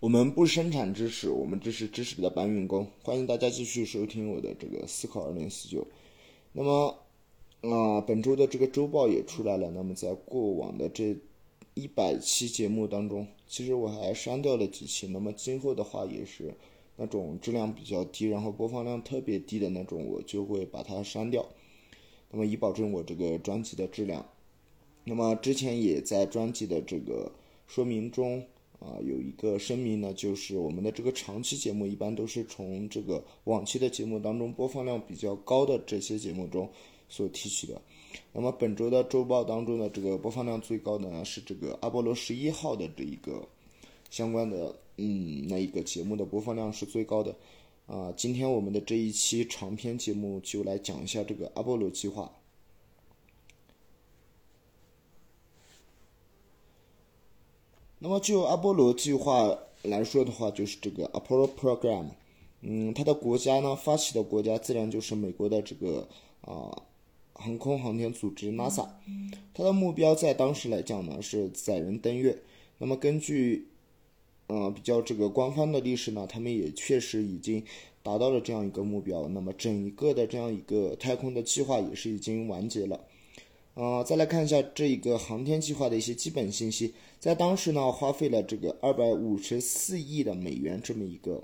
我们不生产知识，我们只是知识的搬运工。欢迎大家继续收听我的这个思考二零四九。那么，啊，本周的这个周报也出来了。那么，在过往的这一百期节目当中，其实我还删掉了几期。那么，今后的话也是那种质量比较低，然后播放量特别低的那种，我就会把它删掉。那么，以保证我这个专辑的质量。那么，之前也在专辑的这个说明中。啊，有一个声明呢，就是我们的这个长期节目一般都是从这个往期的节目当中播放量比较高的这些节目中所提取的。那么本周的周报当中的这个播放量最高的呢是这个阿波罗十一号的这一个相关的嗯那一个节目的播放量是最高的。啊，今天我们的这一期长篇节目就来讲一下这个阿波罗计划。那么就阿波罗计划来说的话，就是这个 Apollo Program，嗯，它的国家呢，发起的国家自然就是美国的这个啊航空航天组织 NASA，它的目标在当时来讲呢是载人登月。那么根据嗯比较这个官方的历史呢，他们也确实已经达到了这样一个目标。那么整一个的这样一个太空的计划也是已经完结了。呃，再来看一下这一个航天计划的一些基本信息，在当时呢，花费了这个二百五十四亿的美元这么一个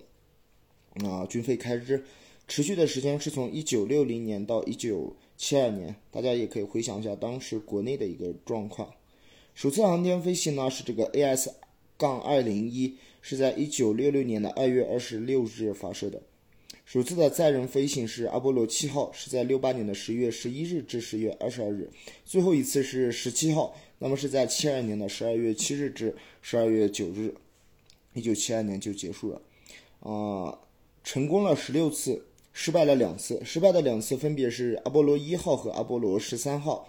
啊军费开支，持续的时间是从一九六零年到一九七二年，大家也可以回想一下当时国内的一个状况。首次航天飞行呢是这个 AS 杠二零一，是在一九六六年的二月二十六日发射的。首次的载人飞行是阿波罗七号，是在六八年的十月十一日至十月二十二日。最后一次是十七号，那么是在七二年的十二月七日至十二月九日，一九七二年就结束了。啊，成功了十六次，失败了两次。失败的两次分别是阿波罗一号和阿波罗十三号。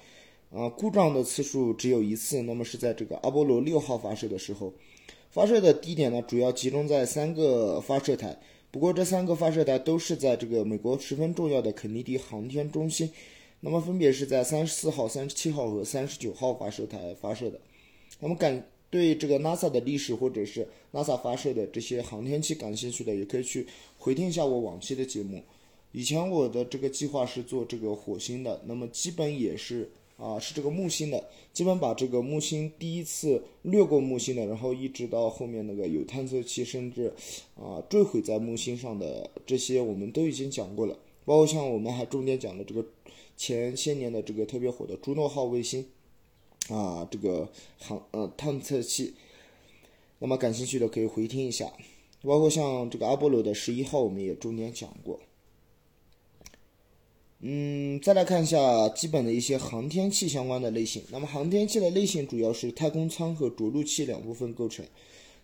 啊，故障的次数只有一次，那么是在这个阿波罗六号发射的时候。发射的地点呢，主要集中在三个发射台。不过这三个发射台都是在这个美国十分重要的肯尼迪航天中心，那么分别是在三十四号、三十七号和三十九号发射台发射的。那么感对这个 NASA 的历史或者是 NASA 发射的这些航天器感兴趣的，也可以去回听一下我往期的节目。以前我的这个计划是做这个火星的，那么基本也是。啊，是这个木星的，基本把这个木星第一次掠过木星的，然后一直到后面那个有探测器，甚至啊坠毁在木星上的这些，我们都已经讲过了。包括像我们还重点讲了这个前些年的这个特别火的朱诺号卫星啊，这个航呃探测器。那么感兴趣的可以回听一下，包括像这个阿波罗的十一号，我们也重点讲过。嗯，再来看一下基本的一些航天器相关的类型。那么航天器的类型主要是太空舱和着陆器两部分构成。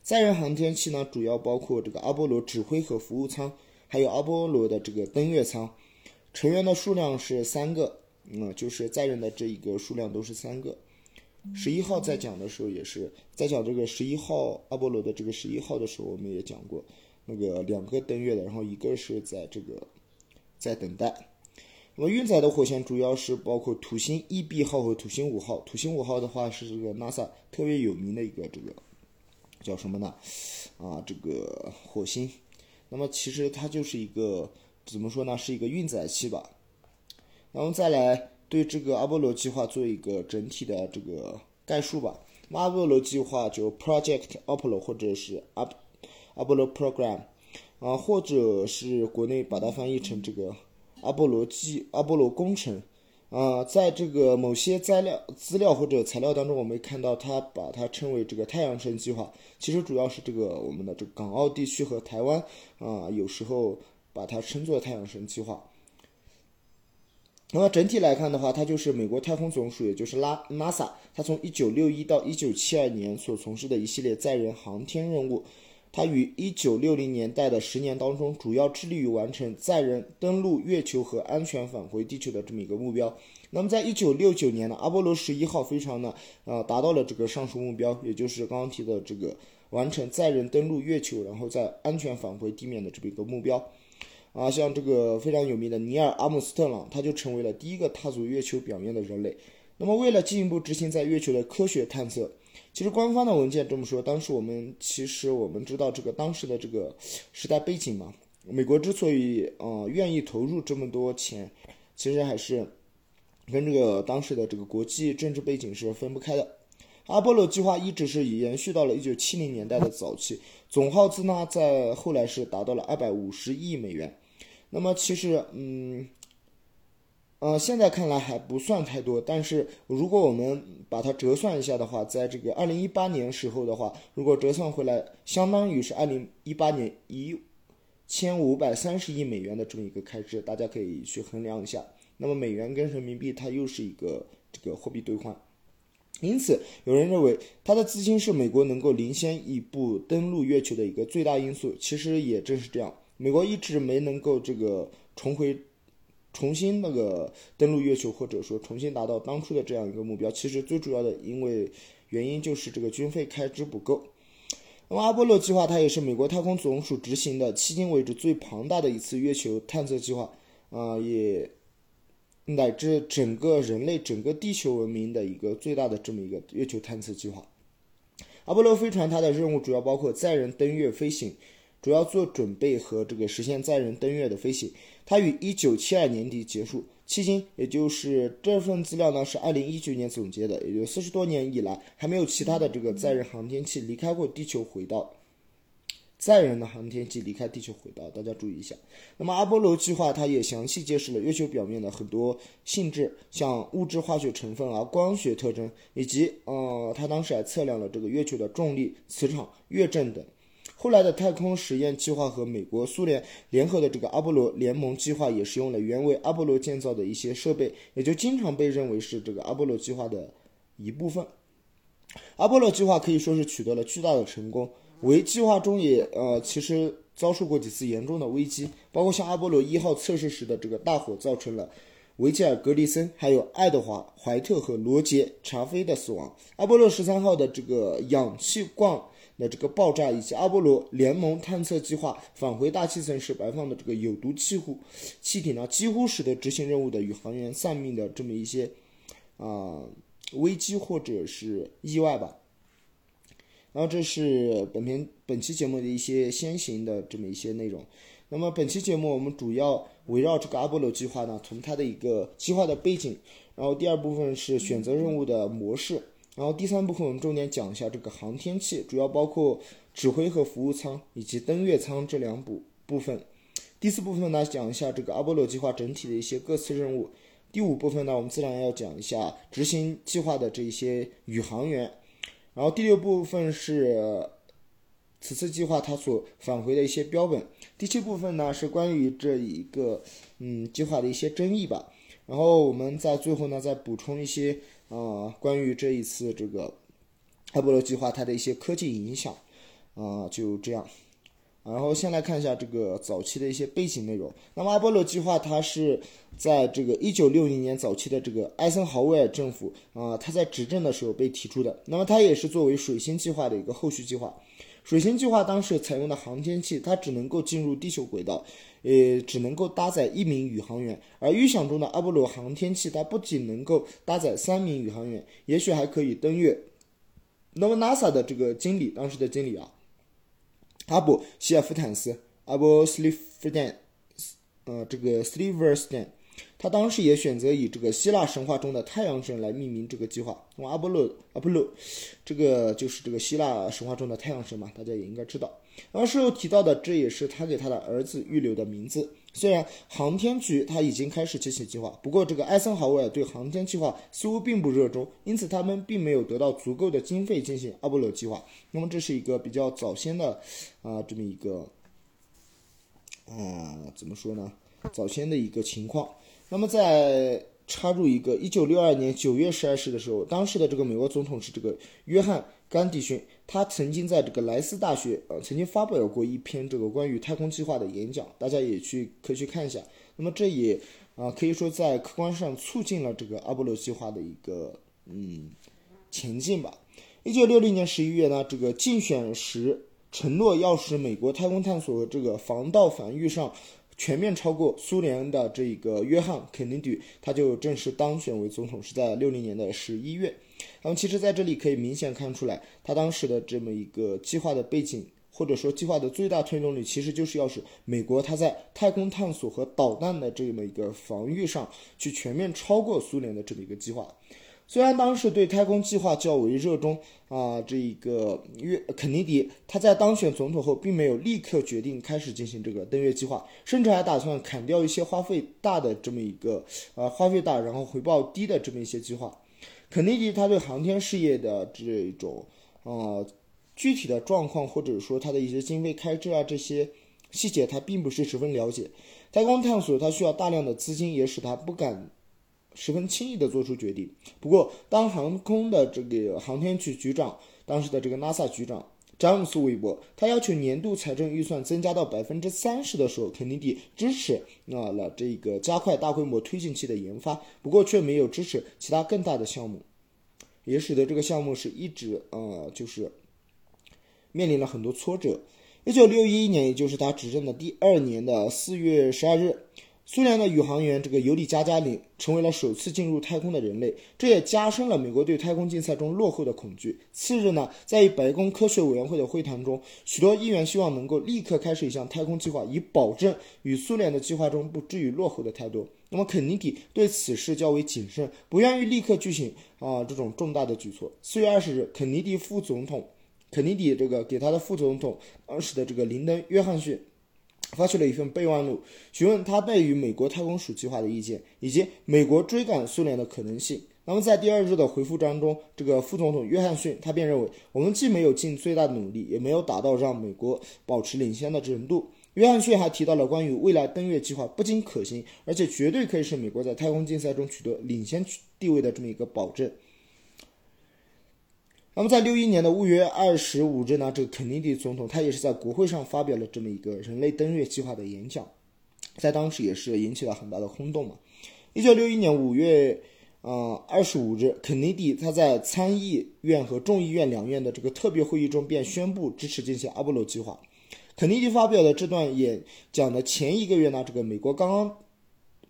载人航天器呢，主要包括这个阿波罗指挥和服务舱，还有阿波罗的这个登月舱。成员的数量是三个，嗯，就是载人的这一个数量都是三个。十一号在讲的时候也是在讲这个十一号阿波罗的这个十一号的时候，我们也讲过那个两个登月的，然后一个是在这个在等待。那么运载的火箭主要是包括土星一 B 号和土星五号。土星五号的话是这个 NASA 特别有名的一个这个叫什么呢？啊，这个火星。那么其实它就是一个怎么说呢？是一个运载器吧。那么再来对这个阿波罗计划做一个整体的这个概述吧。阿波罗计划就 Project Apollo 或者是阿阿波罗 Program 啊，或者是国内把它翻译成这个。阿波罗计阿波罗工程，啊，在这个某些材料资料或者材料当中，我们看到它把它称为这个太阳神计划。其实主要是这个我们的这个港澳地区和台湾啊，有时候把它称作太阳神计划。那么整体来看的话，它就是美国太空总署，也就是拉 NASA，它从一九六一到一九七二年所从事的一系列载人航天任务。它于一九六零年代的十年当中，主要致力于完成载人登陆月球和安全返回地球的这么一个目标。那么，在一九六九年呢阿波罗十一号飞船呢，呃，达到了这个上述目标，也就是刚刚提的这个完成载人登陆月球，然后再安全返回地面的这么一个目标。啊，像这个非常有名的尼尔·阿姆斯特朗，他就成为了第一个踏足月球表面的人类。那么，为了进一步执行在月球的科学探测，其实官方的文件这么说，当时我们其实我们知道这个当时的这个时代背景嘛，美国之所以呃愿意投入这么多钱，其实还是跟这个当时的这个国际政治背景是分不开的。阿波罗计划一直是延续到了一九七零年代的早期，总耗资呢在后来是达到了二百五十亿美元。那么其实，嗯，呃，现在看来还不算太多，但是如果我们把它折算一下的话，在这个二零一八年时候的话，如果折算回来，相当于是二零一八年一千五百三十亿美元的这么一个开支，大家可以去衡量一下。那么美元跟人民币它又是一个这个货币兑换。因此，有人认为它的资金是美国能够领先一步登陆月球的一个最大因素。其实也正是这样，美国一直没能够这个重回、重新那个登陆月球，或者说重新达到当初的这样一个目标。其实最主要的因为原因就是这个军费开支不够。那么阿波罗计划它也是美国太空总署执行的迄今为止最庞大的一次月球探测计划，啊也。乃至整个人类、整个地球文明的一个最大的这么一个月球探测计划。阿波罗飞船它的任务主要包括载人登月飞行，主要做准备和这个实现载人登月的飞行。它于一九七二年底结束，迄今也就是这份资料呢是二零一九年总结的，也就四十多年以来还没有其他的这个载人航天器离开过地球轨道。载人的航天器离开地球轨道，大家注意一下。那么阿波罗计划它也详细揭示了月球表面的很多性质，像物质化学成分啊、光学特征，以及呃，它当时还测量了这个月球的重力、磁场、月震等。后来的太空实验计划和美国、苏联联合的这个阿波罗联盟计划也使用了原为阿波罗建造的一些设备，也就经常被认为是这个阿波罗计划的一部分。阿波罗计划可以说是取得了巨大的成功。为计划中也呃，其实遭受过几次严重的危机，包括像阿波罗一号测试时的这个大火，造成了维吉尔·格里森、还有爱德华·怀特和罗杰·查菲的死亡。阿波罗十三号的这个氧气罐的这个爆炸，以及阿波罗联盟探测计划返回大气层时排放的这个有毒气户气体呢，几乎使得执行任务的宇航员丧命的这么一些啊危机或者是意外吧。然后这是本篇本期节目的一些先行的这么一些内容。那么本期节目我们主要围绕这个阿波罗计划呢，从它的一个计划的背景，然后第二部分是选择任务的模式，然后第三部分我们重点讲一下这个航天器，主要包括指挥和服务舱以及登月舱这两部部分。第四部分呢讲一下这个阿波罗计划整体的一些各次任务。第五部分呢我们自然要讲一下执行计划的这一些宇航员。然后第六部分是此次计划它所返回的一些标本。第七部分呢是关于这一个嗯计划的一些争议吧。然后我们在最后呢再补充一些啊关于这一次这个阿波罗计划它的一些科技影响啊就这样。然后先来看一下这个早期的一些背景内容。那么阿波罗计划它是在这个一九六零年早期的这个艾森豪威尔政府啊，他在执政的时候被提出的。那么它也是作为水星计划的一个后续计划。水星计划当时采用的航天器，它只能够进入地球轨道，呃只能够搭载一名宇航员。而预想中的阿波罗航天器，它不仅能够搭载三名宇航员，也许还可以登月。那么 NASA 的这个经理，当时的经理啊。阿布希尔夫坦斯，阿布斯利夫坦，呃，这个斯利弗斯坦，他当时也选择以这个希腊神话中的太阳神来命名这个计划。那么阿波罗，阿波罗，这个就是这个希腊神话中的太阳神嘛，大家也应该知道。然后事后提到的，这也是他给他的儿子预留的名字。虽然航天局他已经开始进行计划，不过这个艾森豪威尔对航天计划似乎并不热衷，因此他们并没有得到足够的经费进行阿波罗计划。那么这是一个比较早先的啊这么一个啊怎么说呢？早先的一个情况。那么在插入一个一九六二年九月十二日的时候，当时的这个美国总统是这个约翰。甘迪逊，他曾经在这个莱斯大学，呃，曾经发表过一篇这个关于太空计划的演讲，大家也去可以去看一下。那么这也啊，可以说在客观上促进了这个阿波罗计划的一个嗯前进吧。一九六零年十一月呢，这个竞选时承诺要使美国太空探索这个防盗防御上全面超过苏联的这一个约翰肯尼迪，他就正式当选为总统，是在六零年的十一月。那么其实在这里可以明显看出来，他当时的这么一个计划的背景，或者说计划的最大推动力，其实就是要使美国它在太空探索和导弹的这么一个防御上去全面超过苏联的这么一个计划。虽然当时对太空计划较为热衷啊，这一个约肯尼迪他在当选总统后，并没有立刻决定开始进行这个登月计划，甚至还打算砍掉一些花费大的这么一个呃花费大然后回报低的这么一些计划。肯尼迪他对航天事业的这种呃具体的状况，或者说他的一些经费开支啊这些细节，他并不是十分了解。太空探索它需要大量的资金，也使他不敢。十分轻易的做出决定。不过，当航空的这个航天局局长，当时的这个 NASA 局长詹姆斯·韦伯，他要求年度财政预算增加到百分之三十的时候，肯尼迪支持啊了这个加快大规模推进器的研发，不过却没有支持其他更大的项目，也使得这个项目是一直呃就是面临了很多挫折。一九六一年，也就是他执政的第二年的四月十二日。苏联的宇航员这个尤里加加林成为了首次进入太空的人类，这也加深了美国对太空竞赛中落后的恐惧。次日呢，在白宫科学委员会的会谈中，许多议员希望能够立刻开始一项太空计划，以保证与苏联的计划中不至于落后的太多。那么肯尼迪对此事较为谨慎，不愿意立刻举行啊这种重大的举措。四月二十日，肯尼迪副总统，肯尼迪这个给他的副总统当时的这个林登·约翰逊。发去了一份备忘录，询问他对于美国太空署计划的意见，以及美国追赶苏联的可能性。那么在第二日的回复当中，这个副总统约翰逊他便认为，我们既没有尽最大的努力，也没有达到让美国保持领先的程度。约翰逊还提到了关于未来登月计划不仅可行，而且绝对可以使美国在太空竞赛中取得领先地位的这么一个保证。那么，在六一年的五月二十五日呢，这个肯尼迪总统他也是在国会上发表了这么一个人类登月计划的演讲，在当时也是引起了很大的轰动嘛。一九六一年五月，呃二十五日，肯尼迪他在参议院和众议院两院的这个特别会议中便宣布支持进行阿波罗计划。肯尼迪发表的这段演讲的前一个月呢，这个美国刚刚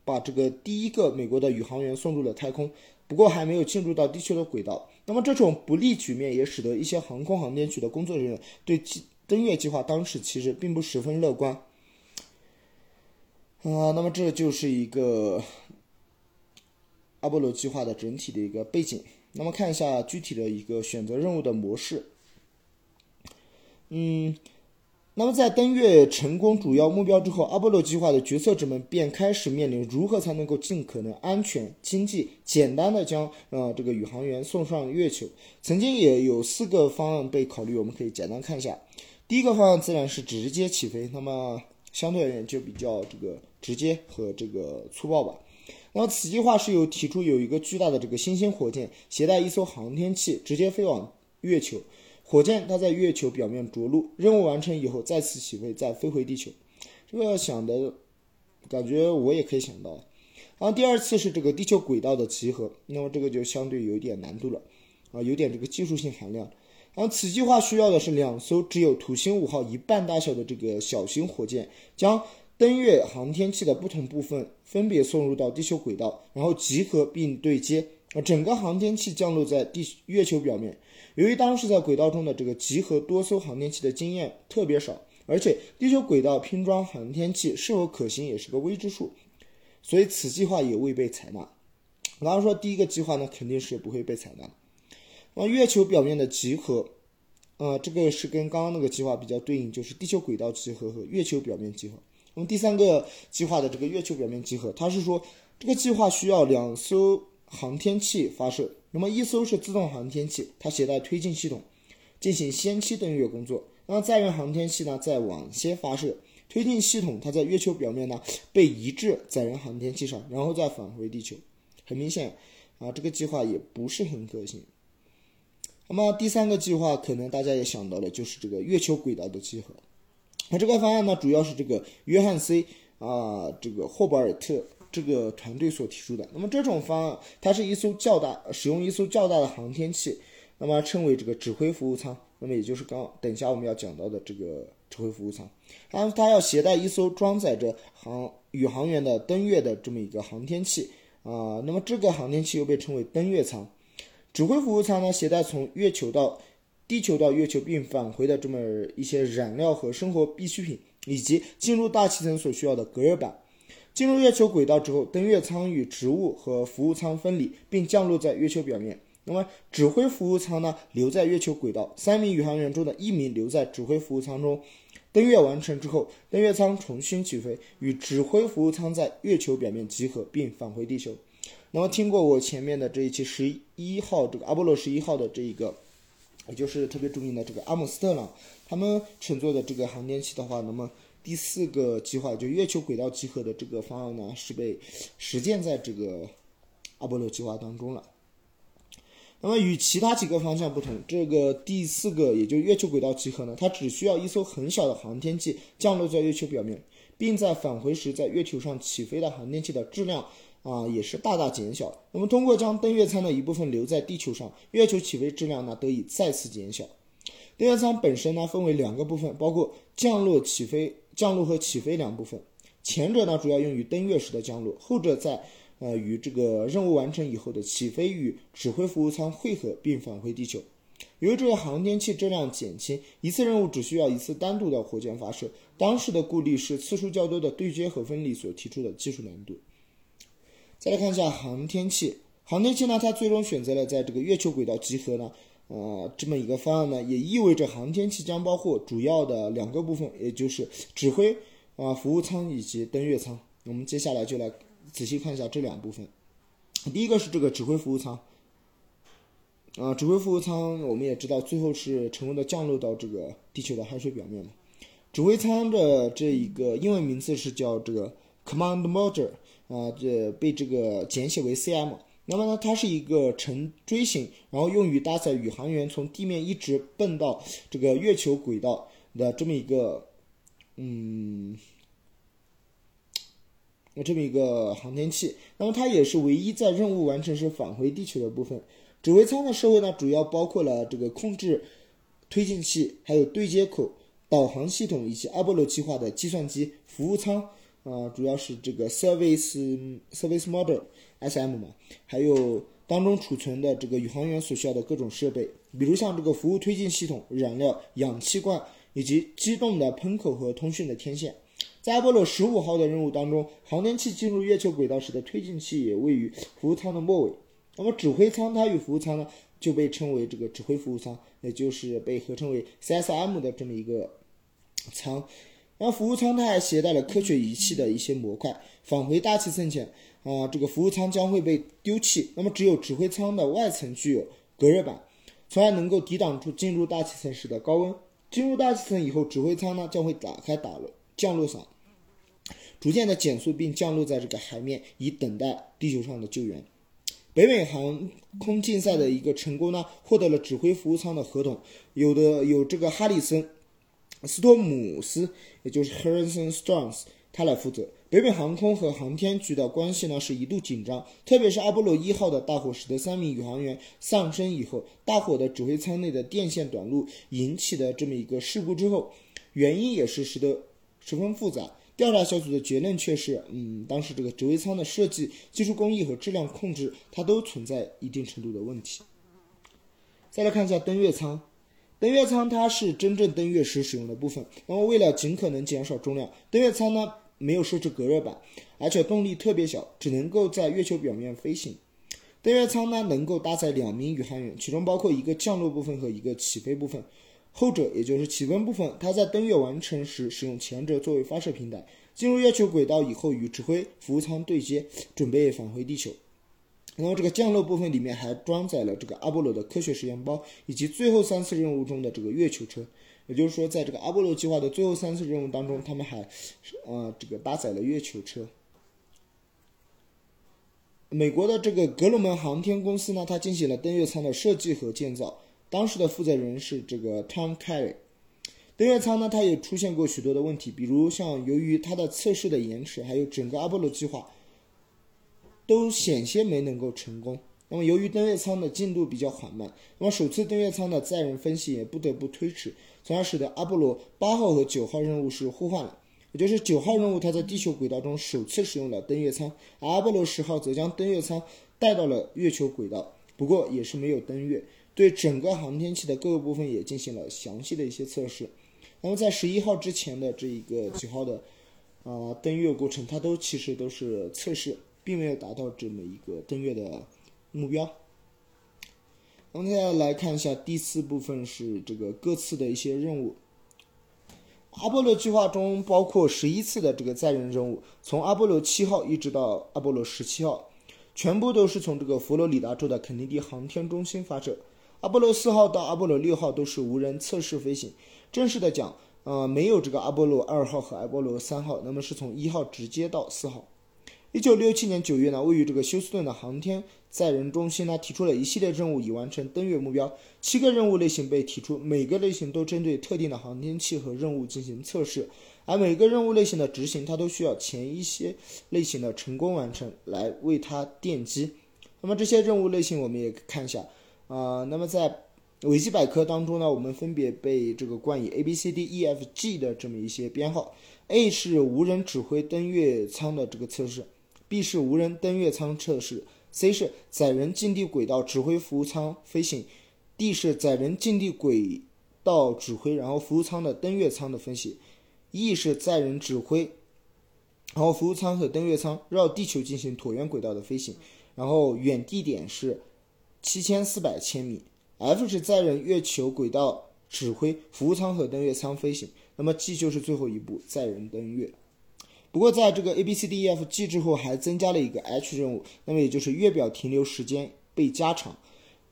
把这个第一个美国的宇航员送入了太空，不过还没有进入到地球的轨道。那么这种不利局面也使得一些航空航天局的工作人员对登月计划当时其实并不十分乐观。啊，那么这就是一个阿波罗计划的整体的一个背景。那么看一下具体的一个选择任务的模式。嗯。那么，在登月成功主要目标之后，阿波罗计划的决策者们便开始面临如何才能够尽可能安全、经济、简单的将呃这个宇航员送上月球。曾经也有四个方案被考虑，我们可以简单看一下。第一个方案自然是直接起飞，那么相对而言就比较这个直接和这个粗暴吧。那么此计划是有提出有一个巨大的这个新星火箭，携带一艘航天器直接飞往月球。火箭它在月球表面着陆，任务完成以后再次起飞，再飞回地球。这个想的感觉我也可以想到。然后第二次是这个地球轨道的集合，那么这个就相对有点难度了，啊，有点这个技术性含量。然后此计划需要的是两艘只有土星五号一半大小的这个小型火箭，将登月航天器的不同部分分别送入到地球轨道，然后集合并对接，啊，整个航天器降落在地月球表面。由于当时在轨道中的这个集合多艘航天器的经验特别少，而且地球轨道拼装航天器是否可行也是个未知数，所以此计划也未被采纳。我刚刚说第一个计划呢，肯定是不会被采纳。那月球表面的集合，呃，这个是跟刚刚那个计划比较对应，就是地球轨道集合和月球表面集合。那么第三个计划的这个月球表面集合，它是说这个计划需要两艘航天器发射。那么一艘是自动航天器，它携带推进系统，进行先期登月工作。那载人航天器呢，在晚些发射，推进系统它在月球表面呢被移至载人航天器上，然后再返回地球。很明显，啊，这个计划也不是很可行。那么第三个计划，可能大家也想到了，就是这个月球轨道的集合。那这个方案呢，主要是这个约翰 C 啊，这个霍伯尔特。这个团队所提出的，那么这种方案，它是一艘较大，使用一艘较大的航天器，那么称为这个指挥服务舱，那么也就是刚等一下我们要讲到的这个指挥服务舱，然后它要携带一艘装载着航宇航员的登月的这么一个航天器啊，那么这个航天器又被称为登月舱，指挥服务舱呢，携带从月球到地球到月球并返回的这么一些燃料和生活必需品，以及进入大气层所需要的隔热板。进入月球轨道之后，登月舱与植物和服务舱分离，并降落在月球表面。那么，指挥服务舱呢，留在月球轨道，三名宇航员中的一名留在指挥服务舱中。登月完成之后，登月舱重新起飞，与指挥服务舱在月球表面集合，并返回地球。那么，听过我前面的这一期十一号这个阿波罗十一号的这一个，也就是特别著名的这个阿姆斯特朗他们乘坐的这个航天器的话，那么第四个计划就月球轨道集合的这个方案呢，是被实践在这个阿波罗计划当中了。那么与其他几个方向不同，这个第四个也就月球轨道集合呢，它只需要一艘很小的航天器降落在月球表面，并在返回时在月球上起飞的航天器的质量啊也是大大减小。那么通过将登月舱的一部分留在地球上，月球起飞质量呢得以再次减小。登月舱本身呢分为两个部分，包括降落、起飞、降落和起飞两部分。前者呢主要用于登月时的降落，后者在。呃，与这个任务完成以后的起飞与指挥服务舱汇合并返回地球。由于这个航天器质量减轻，一次任务只需要一次单独的火箭发射。当时的顾虑是次数较多的对接和分离所提出的技术难度。再来看一下航天器，航天器呢，它最终选择了在这个月球轨道集合呢，呃，这么一个方案呢，也意味着航天器将包括主要的两个部分，也就是指挥啊服务舱以及登月舱。我们接下来就来。仔细看一下这两部分，第一个是这个指挥服务舱，啊，指挥服务舱我们也知道，最后是成功的降落到这个地球的海水表面嘛。指挥舱的这一个英文名字是叫这个 Command Module，啊，这被这个简写为 CM。那么呢，它是一个呈锥形，然后用于搭载宇航员从地面一直奔到这个月球轨道的这么一个，嗯。那这么一个航天器，那么它也是唯一在任务完成时返回地球的部分。指挥舱的设备呢，主要包括了这个控制推进器，还有对接口、导航系统以及阿波罗计划的计算机。服务舱啊，主要是这个 service service model SM 嘛，还有当中储存的这个宇航员所需要的各种设备，比如像这个服务推进系统、燃料、氧气罐以及机动的喷口和通讯的天线。在阿波罗十五号的任务当中，航天器进入月球轨道时的推进器也位于服务舱的末尾。那么指挥舱它与服务舱呢，就被称为这个指挥服务舱，也就是被合称为 CSM 的这么一个舱。然后服务舱它还携带了科学仪器的一些模块，返回大气层前啊，这个服务舱将会被丢弃。那么只有指挥舱的外层具有隔热板，从而能够抵挡住进入大气层时的高温。进入大气层以后，指挥舱呢将会打开打落降落伞。逐渐的减速并降落在这个海面，以等待地球上的救援。北美航空竞赛的一个成功呢，获得了指挥服务舱的合同，有的有这个哈里森·斯托姆斯，也就是 Harrison Strong，他来负责。北美航空和航天局的关系呢是一度紧张，特别是阿波罗一号的大火使得三名宇航员丧生以后，大火的指挥舱内的电线短路引起的这么一个事故之后，原因也是使得十分复杂。调查小组的结论却是，嗯，当时这个指挥舱的设计、技术工艺和质量控制，它都存在一定程度的问题。再来看一下登月舱，登月舱它是真正登月时使用的部分。那么为了尽可能减少重量，登月舱呢没有设置隔热板，而且动力特别小，只能够在月球表面飞行。登月舱呢能够搭载两名宇航员，其中包括一个降落部分和一个起飞部分。后者也就是起飞部分，它在登月完成时使用前者作为发射平台，进入月球轨道以后与指挥服务舱对接，准备返回地球。然后这个降落部分里面还装载了这个阿波罗的科学实验包，以及最后三次任务中的这个月球车。也就是说，在这个阿波罗计划的最后三次任务当中，他们还呃这个搭载了月球车。美国的这个格鲁门航天公司呢，它进行了登月舱的设计和建造。当时的负责人是这个 Tom Carey。登月舱呢，它也出现过许多的问题，比如像由于它的测试的延迟，还有整个阿波罗计划都险些没能够成功。那么由于登月舱的进度比较缓慢，那么首次登月舱的载人分析也不得不推迟，从而使得阿波罗八号和九号任务是互换了。也就是九号任务，它在地球轨道中首次使用了登月舱，而阿波罗十号则将登月舱带到了月球轨道。不过也是没有登月。对整个航天器的各个部分也进行了详细的一些测试。那么在十一号之前的这一个几号的啊登月过程，它都其实都是测试，并没有达到这么一个登月的目标。我们现在来看一下第四部分是这个各次的一些任务。阿波罗计划中包括十一次的这个载人任务，从阿波罗七号一直到阿波罗十七号，全部都是从这个佛罗里达州的肯尼迪航天中心发射。阿波罗四号到阿波罗六号都是无人测试飞行。正式的讲，呃，没有这个阿波罗二号和阿波罗三号，那么是从一号直接到四号。一九六七年九月呢，位于这个休斯顿的航天载人中心呢，提出了一系列任务，以完成登月目标。七个任务类型被提出，每个类型都针对特定的航天器和任务进行测试，而每个任务类型的执行，它都需要前一些类型的成功完成来为它奠基。那么这些任务类型，我们也看一下啊。那么在维基百科当中呢，我们分别被这个冠以 A、B、C、D、E、F、G 的这么一些编号。A 是无人指挥登月舱的这个测试。B 是无人登月舱测试，C 是载人近地轨道指挥服务舱飞行，D 是载人近地轨道指挥，然后服务舱的登月舱的分析，E 是载人指挥，然后服务舱和登月舱绕地球进行椭圆轨道的飞行，然后远地点是七千四百千米，F 是载人月球轨道指挥，服务舱和登月舱飞行，那么 G 就是最后一步载人登月。不过，在这个 A B C D E F G 之后，还增加了一个 H 任务，那么也就是月表停留时间被加长，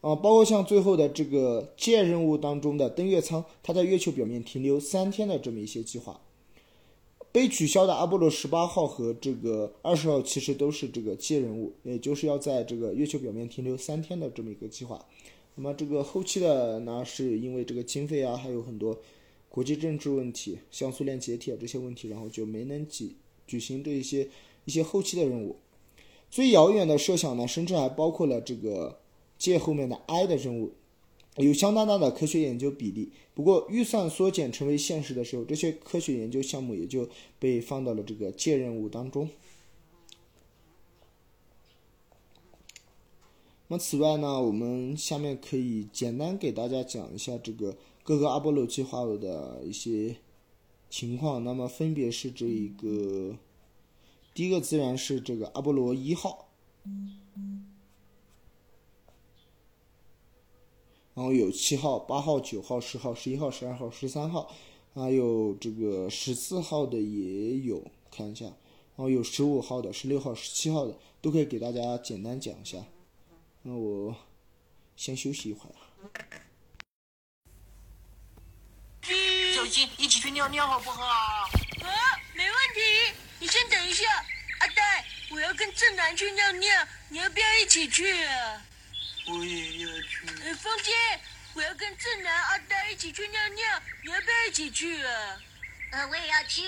啊，包括像最后的这个 J 任务当中的登月舱，它在月球表面停留三天的这么一些计划。被取消的阿波罗十八号和这个二十号其实都是这个 J 任务，也就是要在这个月球表面停留三天的这么一个计划。那么这个后期的呢，是因为这个经费啊，还有很多国际政治问题，像苏联解体啊这些问题，然后就没能举。举行这一些一些后期的任务，最遥远的设想呢，甚至还包括了这个借后面的 I 的任务，有相当大的科学研究比例。不过预算缩减成为现实的时候，这些科学研究项目也就被放到了这个借任务当中。那此外呢，我们下面可以简单给大家讲一下这个各个阿波罗计划的一些。情况，那么分别是这一个，第一个自然是这个阿波罗一号，然后有七号、八号、九号、十号、十一号、十二号、十三号，还有这个十四号的也有，看一下，然后有十五号的、十六号、十七号的，都可以给大家简单讲一下。那我先休息一会儿。一起去尿尿好不好？啊，没问题。你先等一下，阿呆，我要跟正南去尿尿，你要不要一起去啊？我也要去。呃，风姐，我要跟正南、阿呆一起去尿尿，你要不要一起去啊？呃，我也要去，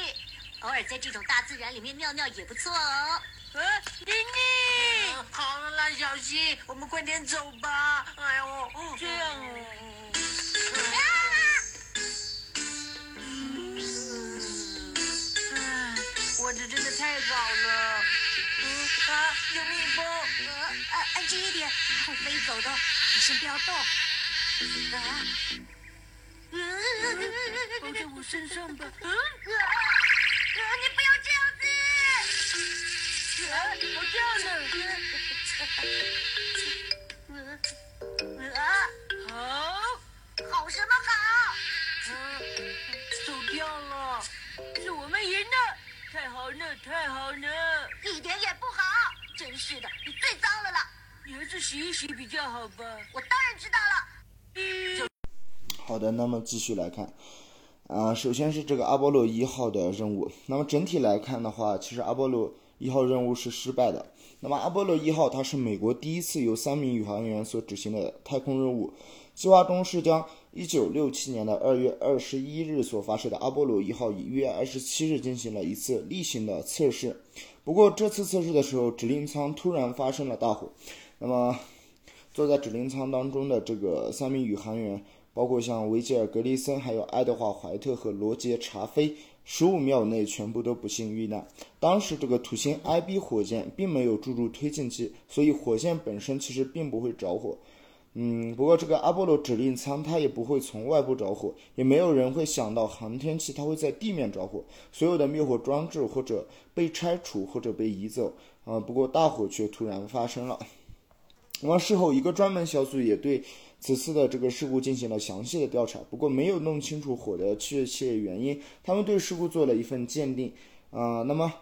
偶尔在这种大自然里面尿尿也不错哦。啊，妮妮，好了啦，小溪，我们快点走吧。哎呦，这样太好了！嗯啊，有蜜蜂！啊，安安静一点，它会飞走的。你先不要动。啊！抱在我身上吧。嗯啊！你不要这样子！啊，我掉了！好呢，太好了，一点也不好，真是的，你最脏了啦！你还是洗一洗比较好吧。我当然知道了。好的，那么继续来看，啊，首先是这个阿波罗一号的任务。那么整体来看的话，其实阿波罗一号任务是失败的。那么阿波罗一号它是美国第一次由三名宇航员所执行的太空任务，计划中是将。一九六七年的二月二十一日所发射的阿波罗一号，以一月二十七日进行了一次例行的测试。不过这次测试的时候，指令舱突然发生了大火。那么坐在指令舱当中的这个三名宇航员包括像维吉尔·格里森、还有爱德华·怀特和罗杰·查菲，十五秒内全部都不幸遇难。当时这个土星 IB 火箭并没有注入推进剂，所以火箭本身其实并不会着火。嗯，不过这个阿波罗指令舱它也不会从外部着火，也没有人会想到航天器它会在地面着火。所有的灭火装置或者被拆除或者被移走啊，不过大火却突然发生了。那么事后，一个专门小组也对此次的这个事故进行了详细的调查，不过没有弄清楚火的确切原因。他们对事故做了一份鉴定啊，那么。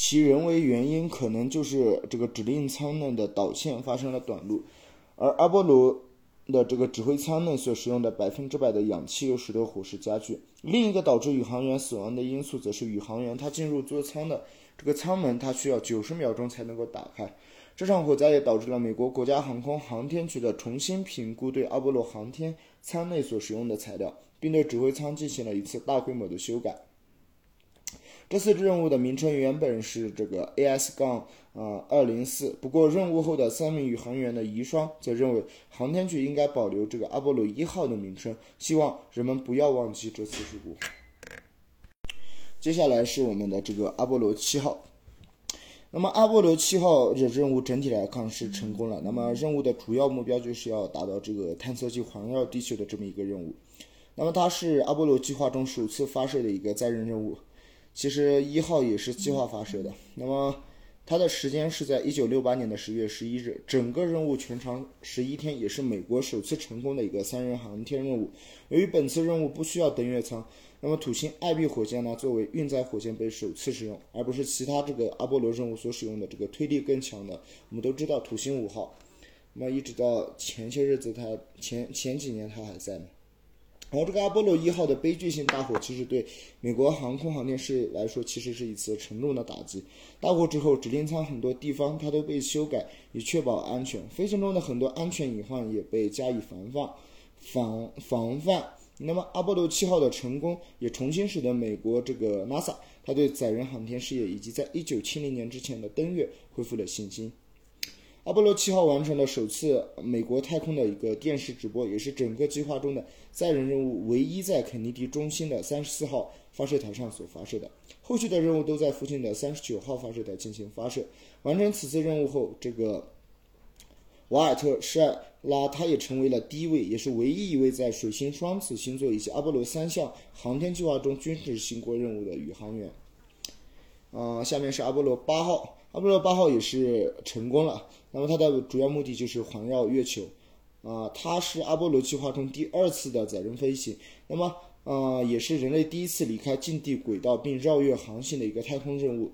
其人为原因可能就是这个指令舱内的导线发生了短路，而阿波罗的这个指挥舱内所使用的百分之百的氧气又使得火势加剧。另一个导致宇航员死亡的因素则是宇航员他进入座舱的这个舱门，他需要九十秒钟才能够打开。这场火灾也导致了美国国家航空航天局的重新评估对阿波罗航天舱内所使用的材料，并对指挥舱进行了一次大规模的修改。这次任务的名称原本是这个 AS 杠呃二零四，不过任务后的三名宇航员的遗孀则认为航天局应该保留这个阿波罗一号的名称，希望人们不要忘记这次事故。接下来是我们的这个阿波罗七号，那么阿波罗七号的任务整体来看是成功了。那么任务的主要目标就是要达到这个探测器环绕地球的这么一个任务。那么它是阿波罗计划中首次发射的一个载人任务。其实一号也是计划发射的，那么它的时间是在一九六八年的十月十一日，整个任务全长十一天，也是美国首次成功的一个三人航天任务。由于本次任务不需要登月舱，那么土星 IB 火箭呢作为运载火箭被首次使用，而不是其他这个阿波罗任务所使用的这个推力更强的。我们都知道土星五号，那么一直到前些日子它前前几年它还在嘛。然后这个阿波罗一号的悲剧性大火，其实对美国航空航天事业来说，其实是一次沉重的打击。大火之后，指令舱很多地方它都被修改，以确保安全。飞行中的很多安全隐患也被加以防范、防防范。那么阿波罗七号的成功，也重新使得美国这个 NASA 它对载人航天事业以及在一九七零年之前的登月恢复了信心。阿波罗七号完成了首次美国太空的一个电视直播，也是整个计划中的载人任务唯一在肯尼迪中心的三十四号发射台上所发射的。后续的任务都在附近的三十九号发射台进行发射。完成此次任务后，这个瓦尔特·施艾拉他也成为了第一位，也是唯一一位在水星双子星座以及阿波罗三项航天计划中均执行过任务的宇航员。啊，下面是阿波罗八号。阿波罗八号也是成功了，那么它的主要目的就是环绕月球，啊，它是阿波罗计划中第二次的载人飞行，那么，呃，也是人类第一次离开近地轨道并绕月航行的一个太空任务，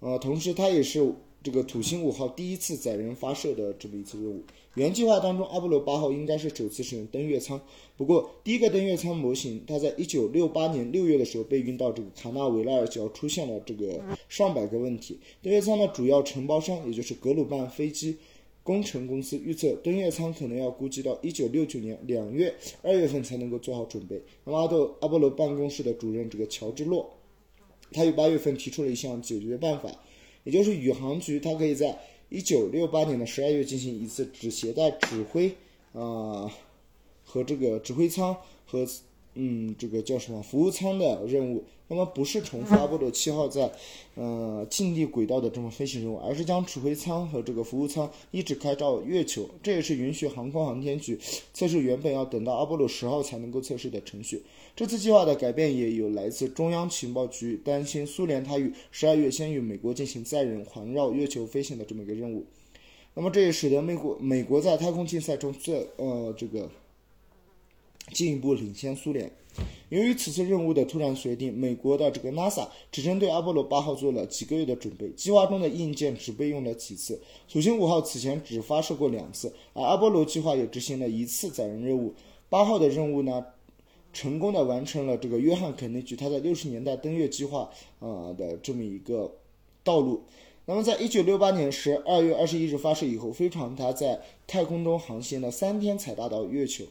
呃，同时它也是。这个土星五号第一次载人发射的这么一次任务，原计划当中，阿波罗八号应该是首次使用登月舱。不过，第一个登月舱模型，它在一九六八年六月的时候被运到这个卡纳维拉尔角，出现了这个上百个问题。登月舱的主要承包商，也就是格鲁曼飞机工程公司，预测登月舱可能要估计到一九六九年两月二月份才能够做好准备。那么，阿斗阿波罗办公室的主任这个乔治洛，他于八月份提出了一项解决办法。也就是宇航局，它可以在一九六八年的十二月进行一次只携带指挥啊和这个指挥舱和嗯这个叫什么服务舱的任务。那么不是重复阿波罗七号在呃近地轨道的这么飞行任务，而是将指挥舱和这个服务舱一直开到月球。这也是允许航空航天局测试原本要等到阿波罗十号才能够测试的程序。这次计划的改变也有来自中央情报局担心苏联它于十二月先与美国进行载人环绕月球飞行的这么一个任务，那么这也使得美国美国在太空竞赛中最呃这个进一步领先苏联。由于此次任务的突然决定，美国的这个 NASA 只针对阿波罗八号做了几个月的准备，计划中的硬件只备用了几次。土星五号此前只发射过两次，而阿波罗计划也执行了一次载人任务。八号的任务呢？成功的完成了这个约翰肯尼迪他在六十年代登月计划啊的这么一个道路。那么，在一九六八年十二月二十一日发射以后，飞船它在太空中航行了三天才达到月球，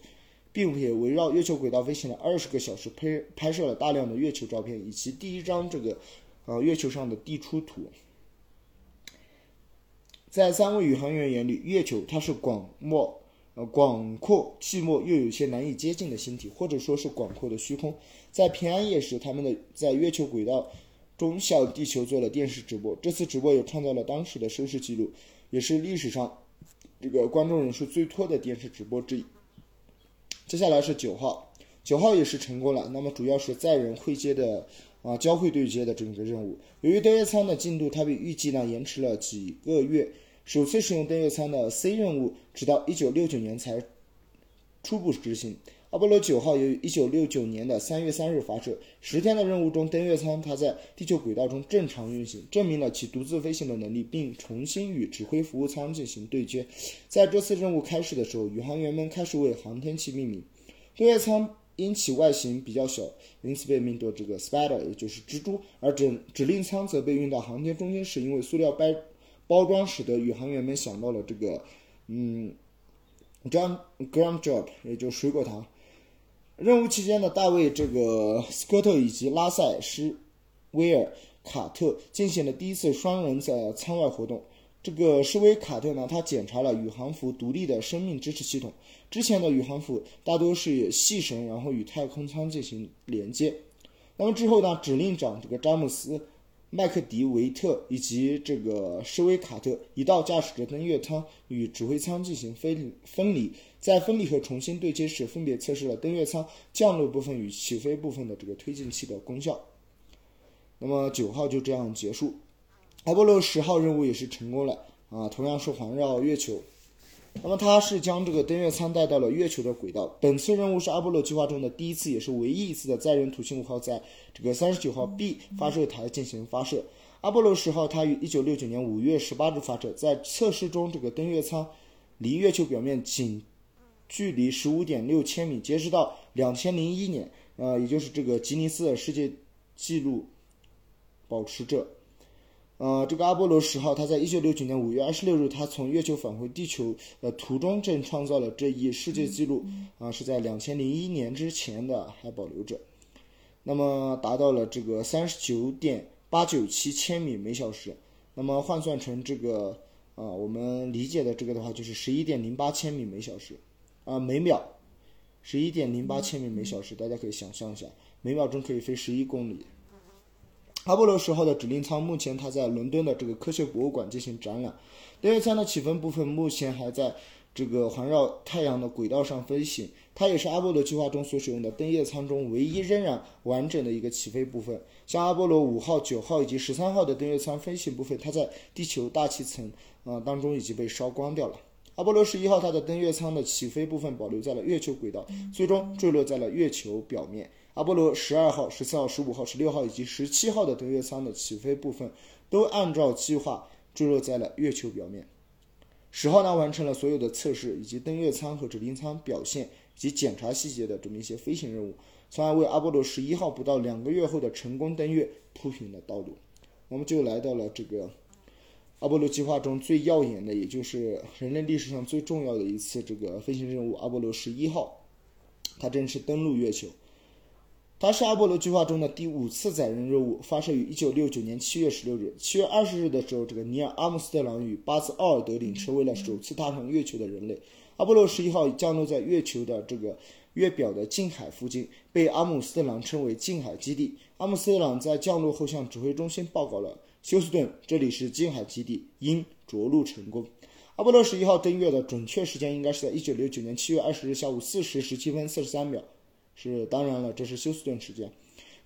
并且围绕月球轨道飞行了二十个小时，拍拍摄了大量的月球照片，以及第一张这个呃月球上的地出图。在三位宇航员眼里，月球它是广漠、呃广阔、寂寞又有些难以接近的星体，或者说是广阔的虚空。在平安夜时，他们的在月球轨道中向地球做了电视直播。这次直播也创造了当时的收视记录，也是历史上这个观众人数最多的电视直播之一。接下来是九号，九号也是成功了。那么主要是载人会接的啊交会对接的这么一个任务。由于登月舱的进度，它比预计呢延迟了几个月。首次使用登月舱的 C 任务，直到一九六九年才初步执行。阿波罗九号由于一九六九年的三月三日发射，十天的任务中，登月舱它在地球轨道中正常运行，证明了其独自飞行的能力，并重新与指挥服务舱进行对接。在这次任务开始的时候，宇航员们开始为航天器命名。登月舱因其外形比较小，因此被命作这个 Spider，也就是蜘蛛。而指指令舱则被运到航天中心时，因为塑料包包装，使得宇航员们想到了这个，嗯，Gram Gram Job，也就是水果糖。任务期间呢大卫这个斯科特以及拉塞施威尔卡特进行了第一次双人在舱外活动。这个施威卡特呢，他检查了宇航服独立的生命支持系统。之前的宇航服大多是细绳，然后与太空舱进行连接。那么之后呢，指令长这个詹姆斯麦克迪维特以及这个施威卡特一道驾驶着登月舱与指挥舱进行分分离。在分离和重新对接时，分别测试了登月舱降落部分与起飞部分的这个推进器的功效。那么九号就这样结束，阿波罗十号任务也是成功了啊，同样是环绕月球。那么它是将这个登月舱带到了月球的轨道。本次任务是阿波罗计划中的第一次，也是唯一一次的载人土星五号在这个三十九号 B 发射台进行发射。阿波罗十号它于一九六九年五月十八日发射，在测试中，这个登月舱离月球表面仅距离十五点六千米，截止到两千零一年，呃，也就是这个吉尼斯的世界纪录保持者，呃，这个阿波罗十号，它在一九六九年五月二十六日，它从月球返回地球的途中，正创造了这一世界纪录，啊，是在两千零一年之前的还保留着，那么达到了这个三十九点八九七千米每小时，那么换算成这个啊，我们理解的这个的话，就是十一点零八千米每小时。啊，每秒十一点零八千米每小时，大家可以想象一下，每秒钟可以飞十一公里。阿波罗十号的指令舱目前它在伦敦的这个科学博物馆进行展览。登月舱的起飞部分目前还在这个环绕太阳的轨道上飞行，它也是阿波罗计划中所使用的登月舱中唯一仍然完整的一个起飞部分。像阿波罗五号、九号以及十三号的登月舱飞行部分，它在地球大气层啊当中已经被烧光掉了。阿波罗十一号，它的登月舱的起飞部分保留在了月球轨道，最终坠落在了月球表面。阿波罗十二号、十四号、十五号、十六号以及十七号的登月舱的起飞部分都按照计划坠落在了月球表面。十号呢，完成了所有的测试以及登月舱和指令舱表现以及检查细节的这么一些飞行任务，从而为阿波罗十一号不到两个月后的成功登月铺平了道路。我们就来到了这个。阿波罗计划中最耀眼的，也就是人类历史上最重要的一次这个飞行任务——阿波罗十一号，它正式登陆月球。它是阿波罗计划中的第五次载人任务，发射于一九六九年七月十六日。七月二十日的时候，这个尼尔·阿姆斯特朗与巴兹·奥尔德林成为了首次踏上月球的人类。阿波罗十一号降落在月球的这个月表的近海附近，被阿姆斯特朗称为近海基地。阿姆斯特朗在降落后向指挥中心报告了。休斯顿，这里是近海基地，应着陆成功。阿波罗十一号登月的准确时间应该是在一九六九年七月二十日下午四时十七分四十三秒，是当然了，这是休斯顿时间。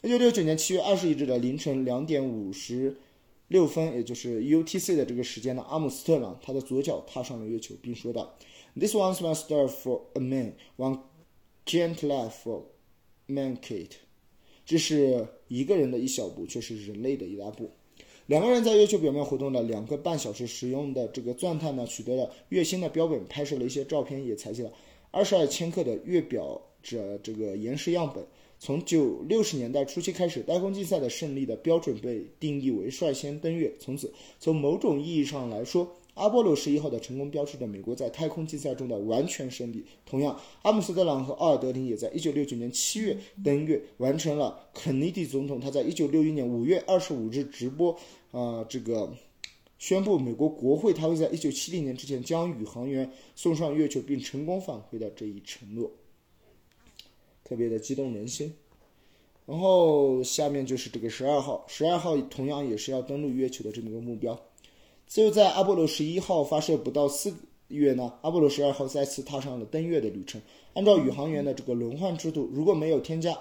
一九六九年七月二十一日的凌晨两点五十六分，也就是 UTC 的这个时间呢，阿姆斯特朗他的左脚踏上了月球，并说道：“This one's one step for a man, one giant leap for mankind。”这是一个人的一小步，却是人类的一大步。两个人在月球表面活动了两个半小时，使用的这个钻探呢，取得了月星的标本，拍摄了一些照片，也采集了二十二千克的月表这这个岩石样本。从九六十年代初期开始，太空竞赛的胜利的标准被定义为率先登月。从此，从某种意义上来说，阿波罗十一号的成功标志着美国在太空竞赛中的完全胜利。同样，阿姆斯特朗和奥尔德林也在1969年7月登月，完成了肯尼迪总统他在1961年5月25日直播啊这个宣布美国国会他会在一九七零年之前将宇航员送上月球并成功返回的这一承诺，特别的激动人心。然后下面就是这个十二号，十二号同样也是要登陆月球的这么一个目标。就在阿波罗十一号发射不到四个月呢，阿波罗十二号再次踏上了登月的旅程。按照宇航员的这个轮换制度，如果没有添加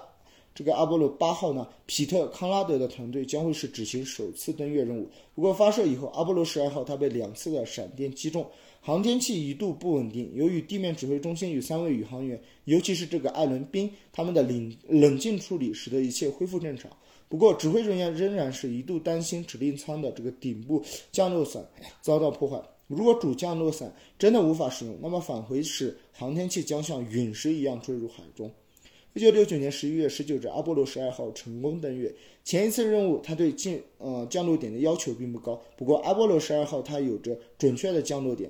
这个阿波罗八号呢，皮特康拉德的团队将会是执行首次登月任务。不过发射以后，阿波罗十二号它被两次的闪电击中，航天器一度不稳定。由于地面指挥中心与三位宇航员，尤其是这个艾伦宾，他们的冷冷静处理，使得一切恢复正常。不过，指挥人员仍然是一度担心指令舱的这个顶部降落伞遭到破坏。如果主降落伞真的无法使用，那么返回时航天器将像陨石一样坠入海中。一九六九年十一月十九日，阿波罗十二号成功登月。前一次任务，它对进呃降落点的要求并不高。不过，阿波罗十二号它有着准确的降落点。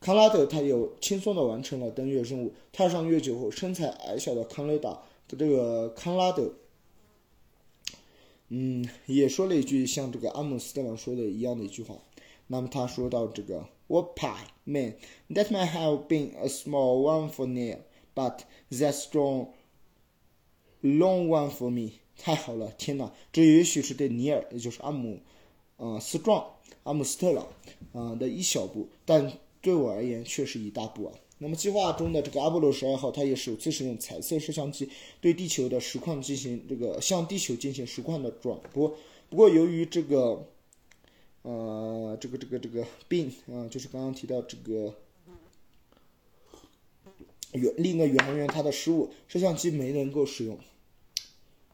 康拉德他又轻松地完成了登月任务。踏上月球后，身材矮小的康雷达的这个康拉德。嗯，也说了一句像这个阿姆斯特朗说的一样的一句话。那么他说到这个，What p i man? That might have been a small one for Neil, but that strong, long one for me. 太好了，天哪！这也许是对尼尔，也就是阿姆，呃，斯壮，阿姆斯特朗，啊的一小步，但对我而言却是一大步啊。那么计划中的这个阿波罗十二号，它也首次使用彩色摄像机对地球的实况进行这个向地球进行实况的转播。不过由于这个，呃，这个这个这个病啊，就是刚刚提到这个宇另一个宇航员他的失误，摄像机没能够使用。